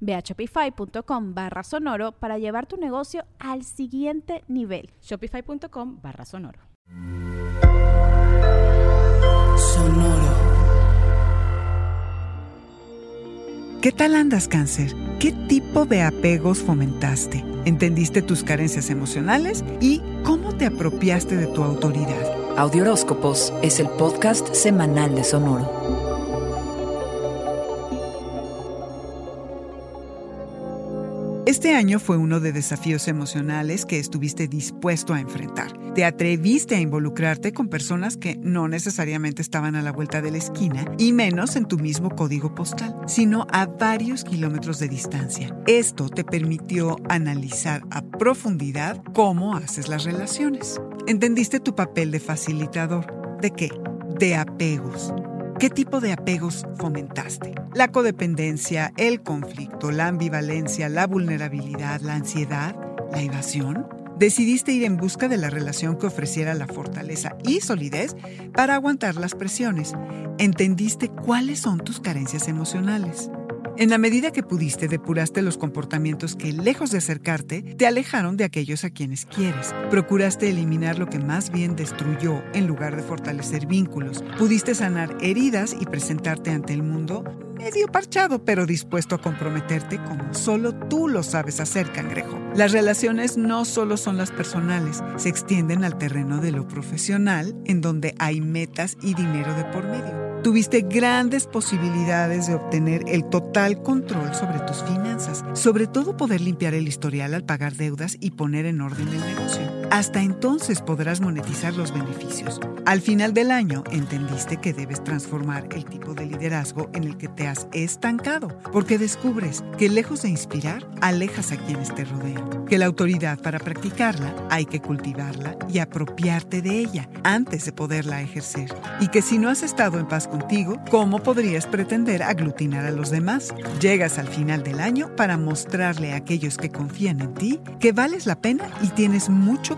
Ve a shopify.com barra sonoro para llevar tu negocio al siguiente nivel. Shopify.com barra sonoro. Sonoro. ¿Qué tal andas, cáncer? ¿Qué tipo de apegos fomentaste? ¿Entendiste tus carencias emocionales? ¿Y cómo te apropiaste de tu autoridad? Audioróscopos es el podcast semanal de Sonoro. Este año fue uno de desafíos emocionales que estuviste dispuesto a enfrentar. Te atreviste a involucrarte con personas que no necesariamente estaban a la vuelta de la esquina y menos en tu mismo código postal, sino a varios kilómetros de distancia. Esto te permitió analizar a profundidad cómo haces las relaciones. Entendiste tu papel de facilitador. ¿De qué? De apegos ¿Qué tipo de apegos fomentaste? La codependencia, el conflicto, la ambivalencia, la vulnerabilidad, la ansiedad, la evasión. Decidiste ir en busca de la relación que ofreciera la fortaleza y solidez para aguantar las presiones. Entendiste cuáles son tus carencias emocionales. En la medida que pudiste, depuraste los comportamientos que, lejos de acercarte, te alejaron de aquellos a quienes quieres. Procuraste eliminar lo que más bien destruyó en lugar de fortalecer vínculos. Pudiste sanar heridas y presentarte ante el mundo medio parchado, pero dispuesto a comprometerte como solo tú lo sabes hacer, cangrejo. Las relaciones no solo son las personales, se extienden al terreno de lo profesional, en donde hay metas y dinero de por medio. Tuviste grandes posibilidades de obtener el total control sobre tus finanzas, sobre todo poder limpiar el historial al pagar deudas y poner en orden el negocio. Hasta entonces podrás monetizar los beneficios. Al final del año entendiste que debes transformar el tipo de liderazgo en el que te has estancado, porque descubres que lejos de inspirar, alejas a quienes te rodean, que la autoridad para practicarla hay que cultivarla y apropiarte de ella antes de poderla ejercer, y que si no has estado en paz contigo, ¿cómo podrías pretender aglutinar a los demás? Llegas al final del año para mostrarle a aquellos que confían en ti que vales la pena y tienes mucho